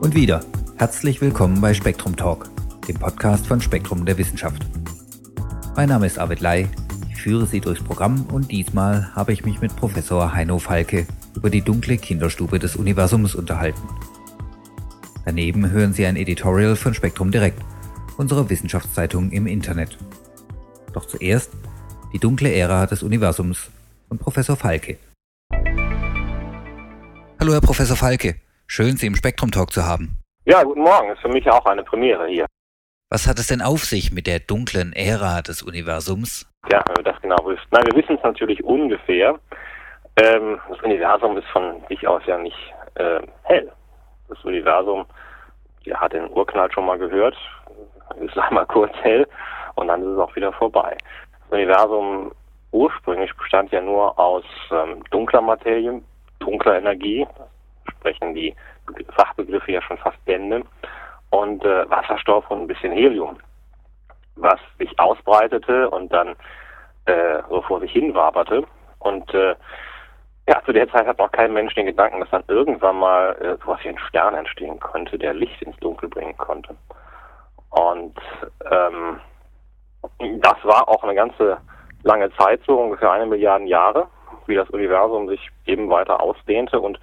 Und wieder, herzlich willkommen bei Spektrum Talk, dem Podcast von Spektrum der Wissenschaft. Mein Name ist Arvid Lai, ich führe Sie durchs Programm und diesmal habe ich mich mit Professor Heino Falke über die dunkle Kinderstube des Universums unterhalten. Daneben hören Sie ein Editorial von Spektrum Direkt, unserer Wissenschaftszeitung im Internet. Doch zuerst die dunkle Ära des Universums von Professor Falke. Hallo Herr Professor Falke, schön Sie im Spektrum Talk zu haben. Ja, guten Morgen, ist für mich auch eine Premiere hier. Was hat es denn auf sich mit der dunklen Ära des Universums? Ja, wenn wir das genau wissen. Nein, wir wissen es natürlich ungefähr. Ähm, das Universum ist von sich aus ja nicht äh, hell. Das Universum, ihr hat den Urknall schon mal gehört, ist einmal kurz hell und dann ist es auch wieder vorbei. Das Universum ursprünglich bestand ja nur aus ähm, dunkler Materie, dunkler Energie, sprechen die Fachbegriffe ja schon fast Bände, und äh, Wasserstoff und ein bisschen Helium, was sich ausbreitete und dann äh, so vor sich hin waberte. Und äh, ja, zu der Zeit hat noch kein Mensch den Gedanken, dass dann irgendwann mal äh, sowas wie ein Stern entstehen könnte, der Licht ins Dunkel bringen konnte. Und ähm, das war auch eine ganze lange Zeit, so ungefähr eine Milliarde Jahre, wie das Universum sich eben weiter ausdehnte und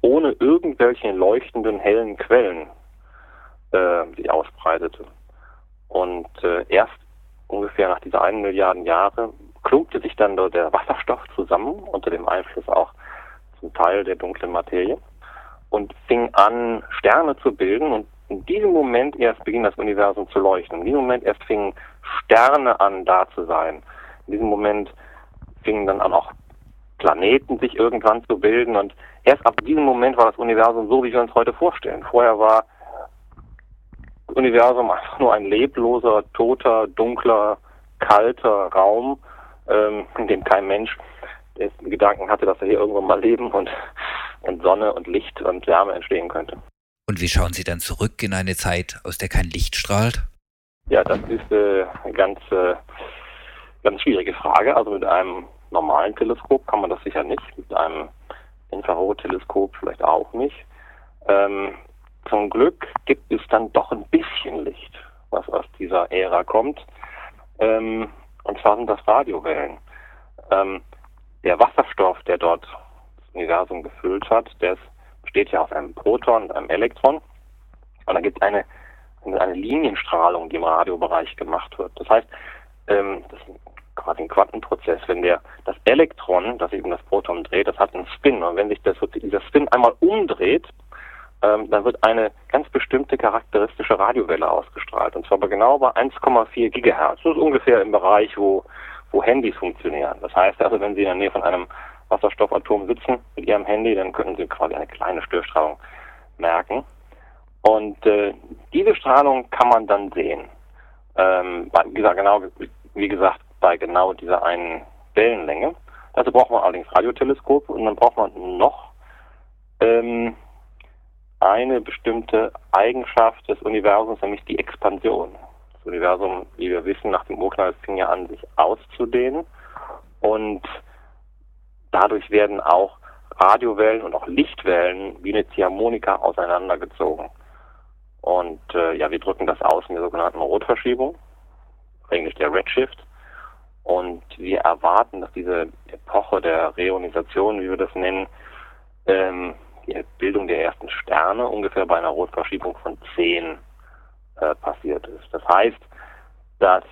ohne irgendwelche leuchtenden hellen Quellen äh, sich ausbreitete. Und äh, erst ungefähr nach dieser einen Milliarden Jahre klumpte sich dann der Wasserstoff zusammen, unter dem Einfluss auch zum Teil der dunklen Materie, und fing an, Sterne zu bilden. Und in diesem Moment erst beginnt das Universum zu leuchten. In diesem Moment erst fingen Sterne an, da zu sein. In diesem Moment fingen dann auch Planeten sich irgendwann zu bilden. Und erst ab diesem Moment war das Universum so, wie wir uns heute vorstellen. Vorher war das Universum einfach nur ein lebloser, toter, dunkler, kalter Raum, ähm, in dem kein Mensch den Gedanken hatte, dass er hier irgendwann mal leben und, und Sonne und Licht und Wärme entstehen könnte. Und wie schauen Sie dann zurück in eine Zeit, aus der kein Licht strahlt? Ja, das ist äh, eine ganz, äh, ganz schwierige Frage. Also mit einem normalen Teleskop kann man das sicher nicht, mit einem Infrarotteleskop vielleicht auch nicht. Ähm, zum Glück gibt es dann doch ein bisschen Licht, was aus dieser Ära kommt. Ähm, und zwar sind das Radiowellen. Ähm, der Wasserstoff, der dort das Universum gefüllt hat, der besteht ja aus einem Proton und einem Elektron. Und da gibt es eine, eine Linienstrahlung, die im Radiobereich gemacht wird. Das heißt, ähm, das quasi ein Quantenprozess. Wenn der das Elektron, das um das Proton dreht, das hat einen Spin. Und wenn sich das, dieser Spin einmal umdreht, ähm, dann wird eine ganz bestimmte charakteristische Radiowelle ausgestrahlt. Und zwar bei genau bei 1,4 Gigahertz. Das ist ungefähr im Bereich, wo, wo Handys funktionieren. Das heißt also, wenn Sie in der Nähe von einem Wasserstoffatom sitzen mit Ihrem Handy, dann können Sie quasi eine kleine Störstrahlung merken. Und äh, diese Strahlung kann man dann sehen. Ähm, wie gesagt, genau, wie gesagt, bei genau dieser einen Wellenlänge. Dazu braucht man allerdings Radioteleskope und dann braucht man noch ähm, eine bestimmte Eigenschaft des Universums, nämlich die Expansion. Das Universum, wie wir wissen, nach dem Urknall fing ja an, sich auszudehnen und dadurch werden auch Radiowellen und auch Lichtwellen wie eine Ziehharmonika auseinandergezogen. Und äh, ja, wir drücken das aus in der sogenannten Rotverschiebung, englisch der Redshift. Und wir erwarten, dass diese Epoche der Reionisation, wie wir das nennen, ähm, die Bildung der ersten Sterne ungefähr bei einer Rotverschiebung von 10 äh, passiert ist. Das heißt, dass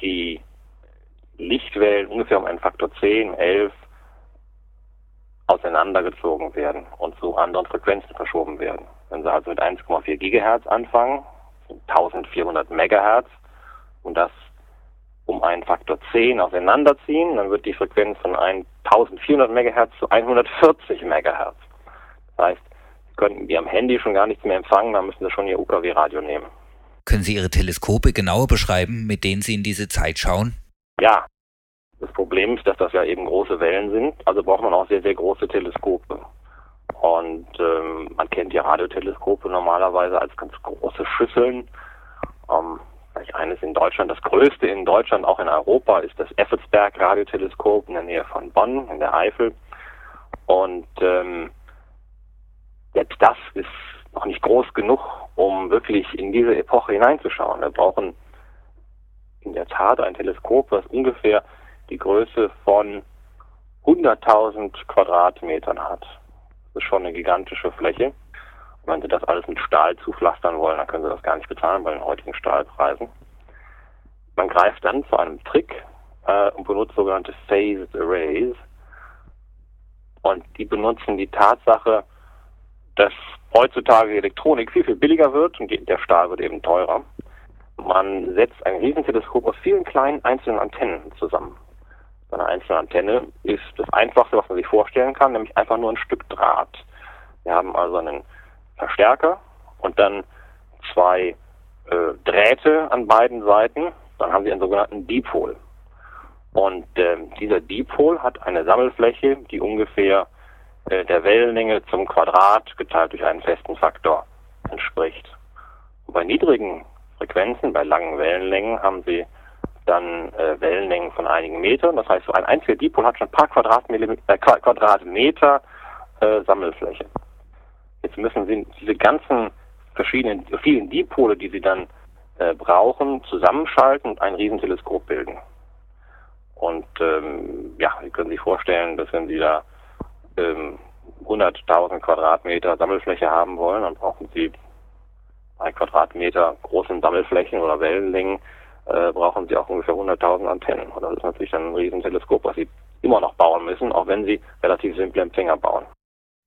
die Lichtwellen ungefähr um einen Faktor 10, 11 auseinandergezogen werden und zu anderen Frequenzen verschoben werden. Wenn Sie also mit 1,4 Gigahertz anfangen, 1400 Megahertz und das um einen Faktor 10 auseinanderziehen, dann wird die Frequenz von 1400 Megahertz zu 140 Megahertz. Das heißt, Sie könnten die am Handy schon gar nichts mehr empfangen, dann müssen Sie schon Ihr UKW-Radio nehmen. Können Sie Ihre Teleskope genauer beschreiben, mit denen Sie in diese Zeit schauen? Ja. Das Problem ist, dass das ja eben große Wellen sind, also braucht man auch sehr, sehr große Teleskope. Und ähm, man kennt ja Radioteleskope normalerweise als ganz große Schüsseln. Ähm, vielleicht eines in Deutschland, das größte in Deutschland, auch in Europa, ist das Effelsberg Radioteleskop in der Nähe von Bonn, in der Eifel. Und ähm, selbst das ist noch nicht groß genug, um wirklich in diese Epoche hineinzuschauen. Wir brauchen in der Tat ein Teleskop, das ungefähr die Größe von 100.000 Quadratmetern hat. Das ist schon eine gigantische Fläche. Wenn Sie das alles mit Stahl zupflastern wollen, dann können Sie das gar nicht bezahlen bei den heutigen Stahlpreisen. Man greift dann zu einem Trick äh, und benutzt sogenannte Phased Arrays. Und die benutzen die Tatsache, dass heutzutage die Elektronik viel, viel billiger wird und der Stahl wird eben teurer. Man setzt ein Riesenteleskop aus vielen kleinen einzelnen Antennen zusammen. Eine einzelne Antenne ist das Einfachste, was man sich vorstellen kann, nämlich einfach nur ein Stück Draht. Wir haben also einen Verstärker und dann zwei äh, Drähte an beiden Seiten. Dann haben Sie einen sogenannten Dipol. Und äh, dieser Dipol hat eine Sammelfläche, die ungefähr äh, der Wellenlänge zum Quadrat geteilt durch einen festen Faktor entspricht. Und bei niedrigen Frequenzen, bei langen Wellenlängen haben Sie dann äh, Wellenlängen von einigen Metern. Das heißt, so ein einziger Dipol hat schon ein paar Quadratmeter, äh, Quadratmeter äh, Sammelfläche. Jetzt müssen Sie diese ganzen verschiedenen, vielen Dipole, die Sie dann äh, brauchen, zusammenschalten und ein Riesenteleskop bilden. Und ähm, ja, Sie können sich vorstellen, dass wenn Sie da ähm, 100.000 Quadratmeter Sammelfläche haben wollen, dann brauchen Sie bei Quadratmeter großen Sammelflächen oder Wellenlängen, äh, brauchen Sie auch ungefähr 100.000 Antennen. Und das ist natürlich dann ein Riesenteleskop, was Sie immer noch bauen müssen, auch wenn Sie relativ simple Empfänger bauen.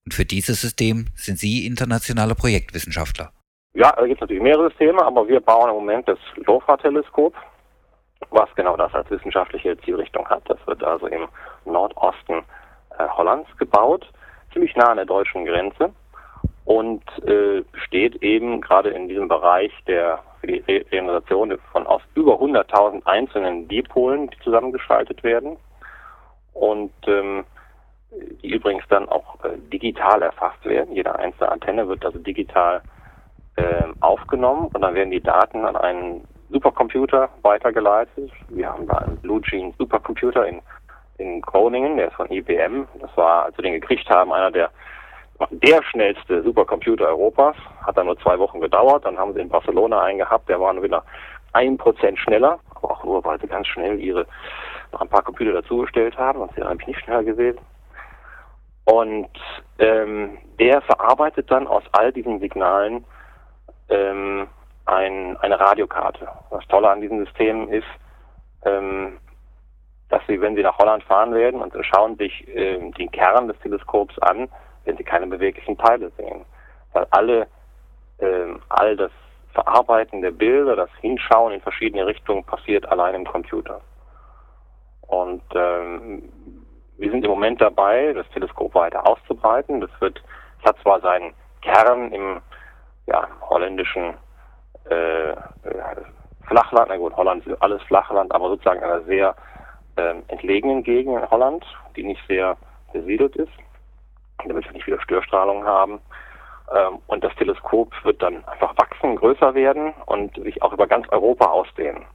Und für dieses System sind Sie internationale Projektwissenschaftler. Ja, da gibt es natürlich mehrere Systeme, aber wir bauen im Moment das LOFA-Teleskop, was genau das als wissenschaftliche Zielrichtung hat. Das wird also im Nordosten äh, Hollands gebaut, ziemlich nah an der deutschen Grenze und äh, steht eben gerade in diesem Bereich der für die Re Regeneration von aus über 100.000 einzelnen Dipolen, die zusammengeschaltet werden und ähm, die übrigens dann auch äh, digital erfasst werden. Jede einzelne Antenne wird also digital äh, aufgenommen und dann werden die Daten an einen Supercomputer weitergeleitet. Wir haben da einen Blue Gene Supercomputer in, in Groningen, der ist von IBM. Das war, als wir den gekriegt haben, einer der der schnellste Supercomputer Europas. Hat dann nur zwei Wochen gedauert. Dann haben sie in Barcelona einen gehabt, der war nur wieder ein Prozent schneller, aber auch nur, weil sie ganz schnell ihre noch ein paar Computer dazugestellt haben, sonst wäre eigentlich nicht schneller gewesen. Und ähm, der verarbeitet dann aus all diesen Signalen ähm, ein, eine Radiokarte. Das Tolle an diesem System ist, ähm, dass Sie, wenn Sie nach Holland fahren werden und schauen sich ähm, den Kern des Teleskops an, wenn Sie keine beweglichen Teile sehen. Weil alle, ähm, all das Verarbeiten der Bilder, das Hinschauen in verschiedene Richtungen passiert allein im Computer. Und ähm, wir sind im Moment dabei, das Teleskop weiter auszubreiten. Das wird, es hat zwar seinen Kern im ja, holländischen äh, Flachland, na gut, Holland ist alles Flachland, aber sozusagen in einer sehr äh, entlegenen Gegend in Holland, die nicht sehr besiedelt ist, damit wir nicht wieder Störstrahlung haben. Ähm, und das Teleskop wird dann einfach wachsen, größer werden und sich auch über ganz Europa ausdehnen.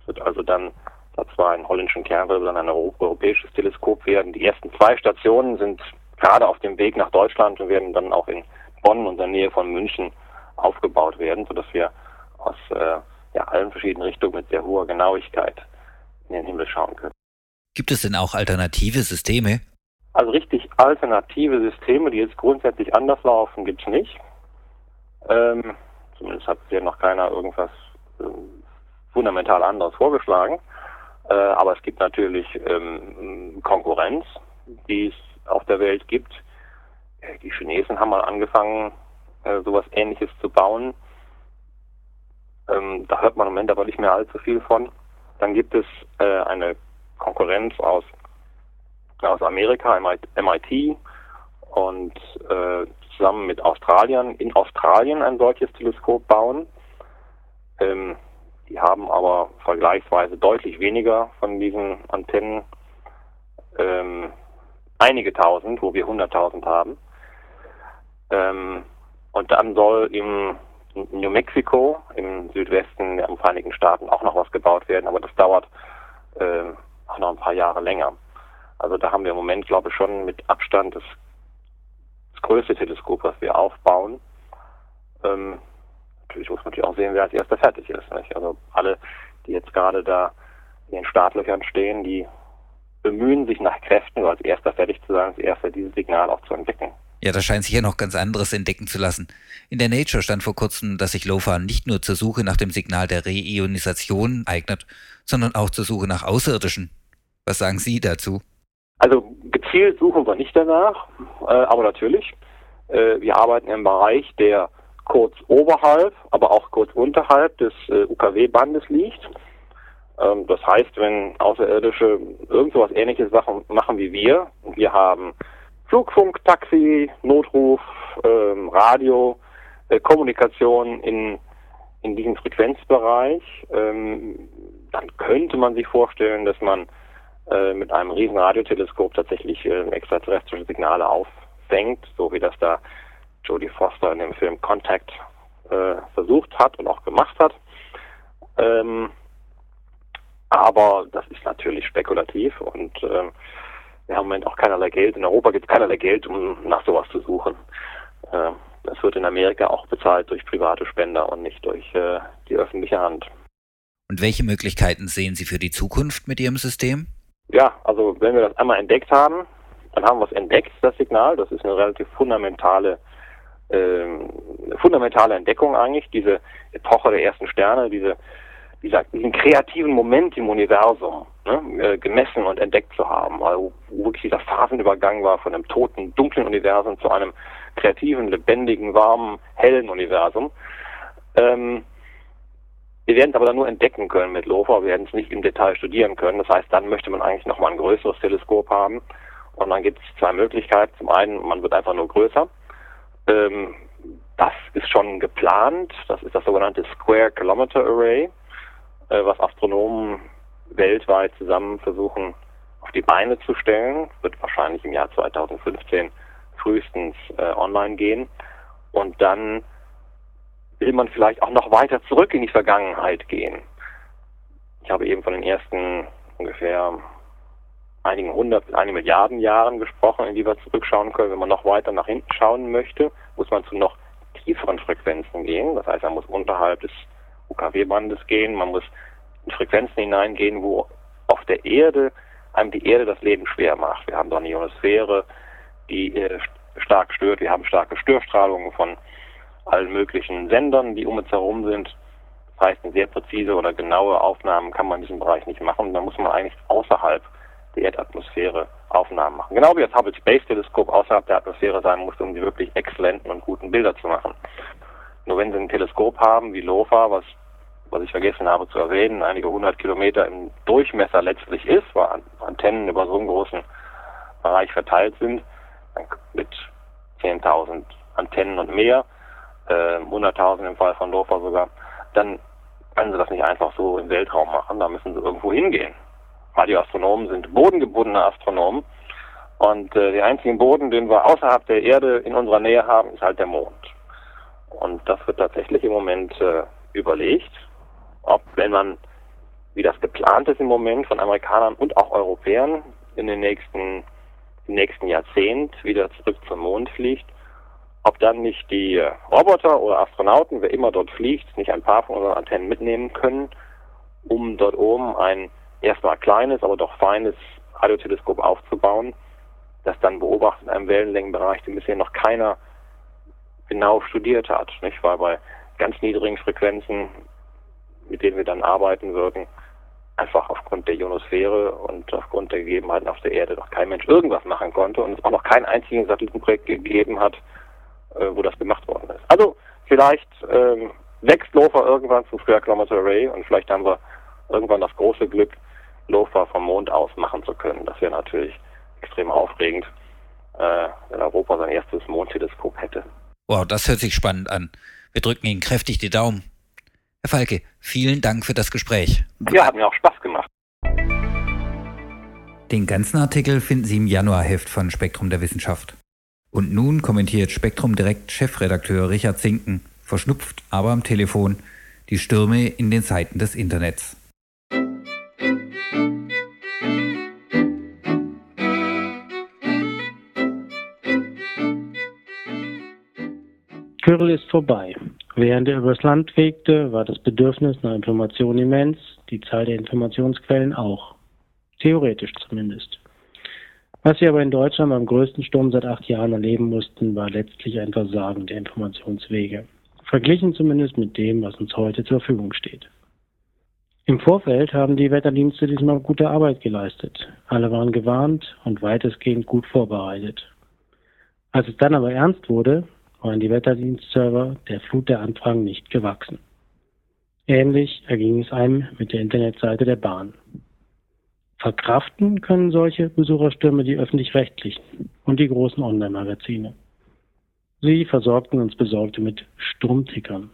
Es wird also dann, da zwar einen holländischen Kern, wird dann ein europäisches Teleskop werden. Die ersten zwei Stationen sind gerade auf dem Weg nach Deutschland und werden dann auch in Bonn und in der Nähe von München aufgebaut werden, sodass wir aus äh, ja, allen verschiedenen Richtungen mit sehr hoher Genauigkeit in den Himmel schauen können. Gibt es denn auch alternative Systeme? Also richtig alternative Systeme, die jetzt grundsätzlich anders laufen, gibt es nicht. Ähm, zumindest hat hier noch keiner irgendwas äh, fundamental anderes vorgeschlagen. Äh, aber es gibt natürlich ähm, Konkurrenz, die es auf der Welt gibt. Äh, die Chinesen haben mal angefangen, äh, sowas ähnliches zu bauen. Ähm, da hört man im Moment aber nicht mehr allzu viel von. Dann gibt es äh, eine Konkurrenz aus, aus Amerika, MIT, und äh, zusammen mit Australiern in Australien ein solches Teleskop bauen. Ähm, die haben aber vergleichsweise deutlich weniger von diesen Antennen, ähm, einige tausend, wo wir hunderttausend haben. Ähm, und dann soll im New Mexico im Südwesten der Vereinigten Staaten auch noch was gebaut werden, aber das dauert äh, auch noch ein paar Jahre länger. Also da haben wir im Moment, glaube ich, schon mit Abstand das, das größte Teleskop, was wir aufbauen. Ähm, natürlich muss man natürlich auch sehen, wer als erster fertig ist. Nicht? Also alle, die jetzt gerade da in den Startlöchern stehen, die bemühen sich nach Kräften, als erster fertig zu sein, als erster dieses Signal auch zu entdecken. Ja, da scheint sich ja noch ganz anderes entdecken zu lassen. In der Nature stand vor kurzem, dass sich LOFA nicht nur zur Suche nach dem Signal der Reionisation eignet, sondern auch zur Suche nach Außerirdischen. Was sagen Sie dazu? Also gezielt suchen wir nicht danach, äh, aber natürlich. Äh, wir arbeiten im Bereich, der kurz oberhalb, aber auch kurz unterhalb des äh, UKW-Bandes liegt. Ähm, das heißt, wenn Außerirdische irgend so was ähnliches machen, machen wie wir, wir haben Flugfunk, Taxi, Notruf, ähm, Radio, äh, Kommunikation in, in diesem Frequenzbereich, ähm, dann könnte man sich vorstellen, dass man äh, mit einem riesen Radioteleskop tatsächlich äh, extraterrestrische Signale auffängt, so wie das da Jodie Foster in dem Film Contact äh, versucht hat und auch gemacht hat. Ähm, aber das ist natürlich spekulativ und ähm, wir haben im Moment auch keinerlei Geld. In Europa gibt es keinerlei Geld, um nach sowas zu suchen. Äh, das wird in Amerika auch bezahlt durch private Spender und nicht durch äh, die öffentliche Hand. Und welche Möglichkeiten sehen Sie für die Zukunft mit Ihrem System? Ja, also wenn wir das einmal entdeckt haben, dann haben wir es entdeckt, das Signal. Das ist eine relativ fundamentale, äh, fundamentale Entdeckung eigentlich, diese Epoche der ersten Sterne, diese dieser, diesen kreativen Moment im Universum ne, äh, gemessen und entdeckt zu haben, also wo wirklich dieser Phasenübergang war von einem toten, dunklen Universum zu einem kreativen, lebendigen, warmen, hellen Universum. Ähm, wir werden es aber dann nur entdecken können mit LOFA, wir werden es nicht im Detail studieren können. Das heißt, dann möchte man eigentlich nochmal ein größeres Teleskop haben. Und dann gibt es zwei Möglichkeiten. Zum einen, man wird einfach nur größer. Ähm, das ist schon geplant. Das ist das sogenannte Square Kilometer Array. Äh, was Astronomen weltweit zusammen versuchen auf die Beine zu stellen. Wird wahrscheinlich im Jahr 2015 frühestens äh, online gehen. Und dann will man vielleicht auch noch weiter zurück in die Vergangenheit gehen. Ich habe eben von den ersten ungefähr einigen hundert bis einigen Milliarden Jahren gesprochen, in die wir zurückschauen können. Wenn man noch weiter nach hinten schauen möchte, muss man zu noch tieferen Frequenzen gehen. Das heißt, man muss unterhalb des UKW-Bandes gehen, man muss in Frequenzen hineingehen, wo auf der Erde einem die Erde das Leben schwer macht. Wir haben da eine Ionosphäre, die äh, stark stört, wir haben starke Störstrahlungen von allen möglichen Sendern, die um uns herum sind. Das heißt, eine sehr präzise oder genaue Aufnahmen kann man in diesem Bereich nicht machen. Da muss man eigentlich außerhalb der Erdatmosphäre Aufnahmen machen. Genau wie das Hubble Space Teleskop außerhalb der Atmosphäre sein muss, um die wirklich exzellenten und guten Bilder zu machen. Nur wenn Sie ein Teleskop haben wie LOFA, was was ich vergessen habe zu erwähnen, einige hundert Kilometer im Durchmesser letztlich ist, weil Antennen über so einen großen Bereich verteilt sind, mit 10.000 Antennen und mehr, äh, 100.000 im Fall von Dorfer sogar, dann können sie das nicht einfach so im Weltraum machen, da müssen sie irgendwo hingehen. Radioastronomen sind bodengebundene Astronomen und äh, der einzige Boden, den wir außerhalb der Erde in unserer Nähe haben, ist halt der Mond. Und das wird tatsächlich im Moment äh, überlegt ob, wenn man, wie das geplant ist im Moment von Amerikanern und auch Europäern, in den nächsten, im nächsten Jahrzehnt wieder zurück zum Mond fliegt, ob dann nicht die Roboter oder Astronauten, wer immer dort fliegt, nicht ein paar von unseren Antennen mitnehmen können, um dort oben ein erstmal kleines, aber doch feines Radioteleskop aufzubauen, das dann beobachtet in einem Wellenlängenbereich, den bisher noch keiner genau studiert hat. Nicht? Weil bei ganz niedrigen Frequenzen mit denen wir dann arbeiten würden, einfach aufgrund der Ionosphäre und aufgrund der Gegebenheiten auf der Erde noch kein Mensch irgendwas machen konnte und es auch noch kein einziges Satellitenprojekt gegeben hat, äh, wo das gemacht worden ist. Also vielleicht ähm, wächst LOFA irgendwann zum Square Kilometer Array und vielleicht haben wir irgendwann das große Glück, LOFA vom Mond aus machen zu können. Das wäre natürlich extrem aufregend, äh, wenn Europa sein erstes Mondteleskop hätte. Wow, das hört sich spannend an. Wir drücken Ihnen kräftig die Daumen. Herr Falke, vielen Dank für das Gespräch. Ja, hat mir auch Spaß gemacht. Den ganzen Artikel finden Sie im Januarheft von Spektrum der Wissenschaft. Und nun kommentiert Spektrum direkt Chefredakteur Richard Zinken, verschnupft, aber am Telefon, die Stürme in den Seiten des Internets. Ist vorbei. Während er übers Land fegte, war das Bedürfnis nach Informationen immens, die Zahl der Informationsquellen auch. Theoretisch zumindest. Was wir aber in Deutschland beim größten Sturm seit acht Jahren erleben mussten, war letztlich ein Versagen der Informationswege. Verglichen zumindest mit dem, was uns heute zur Verfügung steht. Im Vorfeld haben die Wetterdienste diesmal gute Arbeit geleistet. Alle waren gewarnt und weitestgehend gut vorbereitet. Als es dann aber ernst wurde, waren die Wetterdienstserver der Flut der Anfragen nicht gewachsen. Ähnlich erging es einem mit der Internetseite der Bahn. Verkraften können solche Besucherstürme die öffentlich-rechtlichen und die großen Online-Magazine. Sie versorgten uns Besorgte mit Sturmtickern.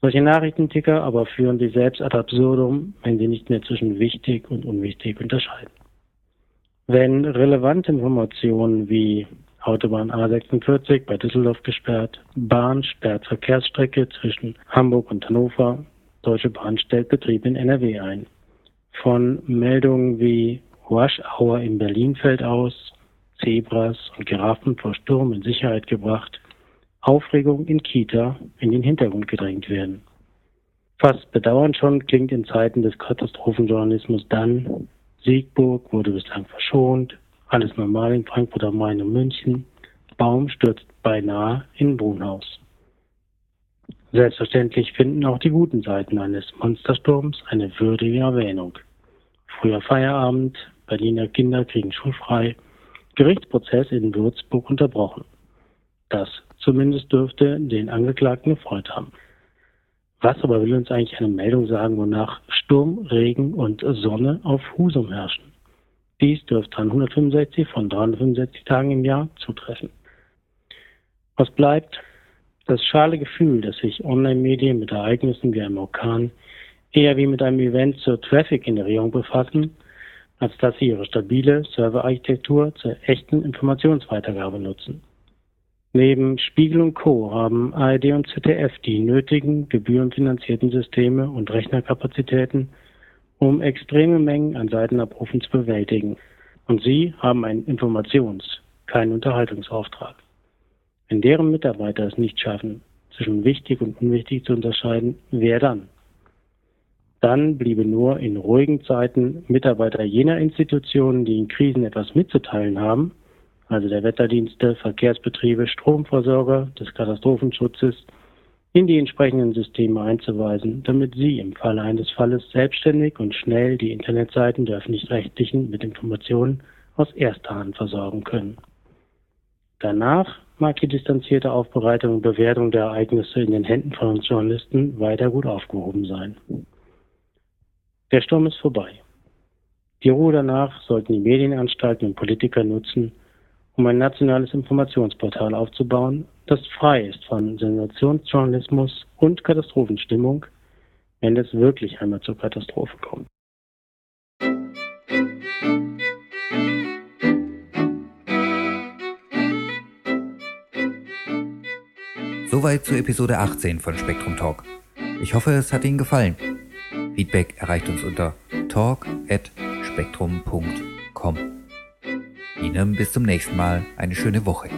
Solche Nachrichtenticker aber führen sich selbst ad absurdum, wenn sie nicht mehr zwischen wichtig und unwichtig unterscheiden. Wenn relevante Informationen wie Autobahn A46 bei Düsseldorf gesperrt, Bahn sperrt Verkehrsstrecke zwischen Hamburg und Hannover, Deutsche Bahn stellt Betrieb in NRW ein, von Meldungen wie Rush Hour in Berlin fällt aus, Zebras und Giraffen vor Sturm in Sicherheit gebracht, Aufregung in Kita in den Hintergrund gedrängt werden. Fast bedauernd schon klingt in Zeiten des Katastrophenjournalismus dann, Siegburg wurde bislang verschont, alles normal in Frankfurt am Main und München, Baum stürzt beinahe in Wohnhaus. Selbstverständlich finden auch die guten Seiten eines Monstersturms eine würdige Erwähnung. Früher Feierabend, Berliner Kinder kriegen schulfrei, Gerichtsprozess in Würzburg unterbrochen. Das zumindest dürfte den Angeklagten gefreut haben. Was aber will uns eigentlich eine Meldung sagen, wonach Sturm, Regen und Sonne auf Husum herrschen? Dies dürfte an 165 von 365 Tagen im Jahr zutreffen. Was bleibt? das schale Gefühl, dass sich Online-Medien mit Ereignissen wie einem Orkan eher wie mit einem Event zur Traffic-Generierung befassen, als dass sie ihre stabile Serverarchitektur zur echten Informationsweitergabe nutzen. Neben Spiegel und Co. haben ARD und ZDF die nötigen gebührenfinanzierten Systeme und Rechnerkapazitäten, um extreme Mengen an Seitenabrufen zu bewältigen. Und sie haben einen Informations-, keinen Unterhaltungsauftrag. Wenn deren Mitarbeiter es nicht schaffen, zwischen wichtig und unwichtig zu unterscheiden, wer dann? Dann bliebe nur in ruhigen Zeiten Mitarbeiter jener Institutionen, die in Krisen etwas mitzuteilen haben, also der Wetterdienste, Verkehrsbetriebe, Stromversorger, des Katastrophenschutzes, in die entsprechenden Systeme einzuweisen, damit sie im Falle eines Falles selbstständig und schnell die Internetseiten der öffentlich-rechtlichen mit Informationen aus erster Hand versorgen können. Danach mag die distanzierte Aufbereitung und Bewertung der Ereignisse in den Händen von uns Journalisten weiter gut aufgehoben sein. Der Sturm ist vorbei. Die Ruhe danach sollten die Medienanstalten und Politiker nutzen, um ein nationales Informationsportal aufzubauen, das frei ist von Sensationsjournalismus und Katastrophenstimmung, wenn es wirklich einmal zur Katastrophe kommt. Soweit zur Episode 18 von Spektrum Talk. Ich hoffe, es hat Ihnen gefallen. Feedback erreicht uns unter talk.spektrum.com. Ihnen bis zum nächsten Mal eine schöne Woche.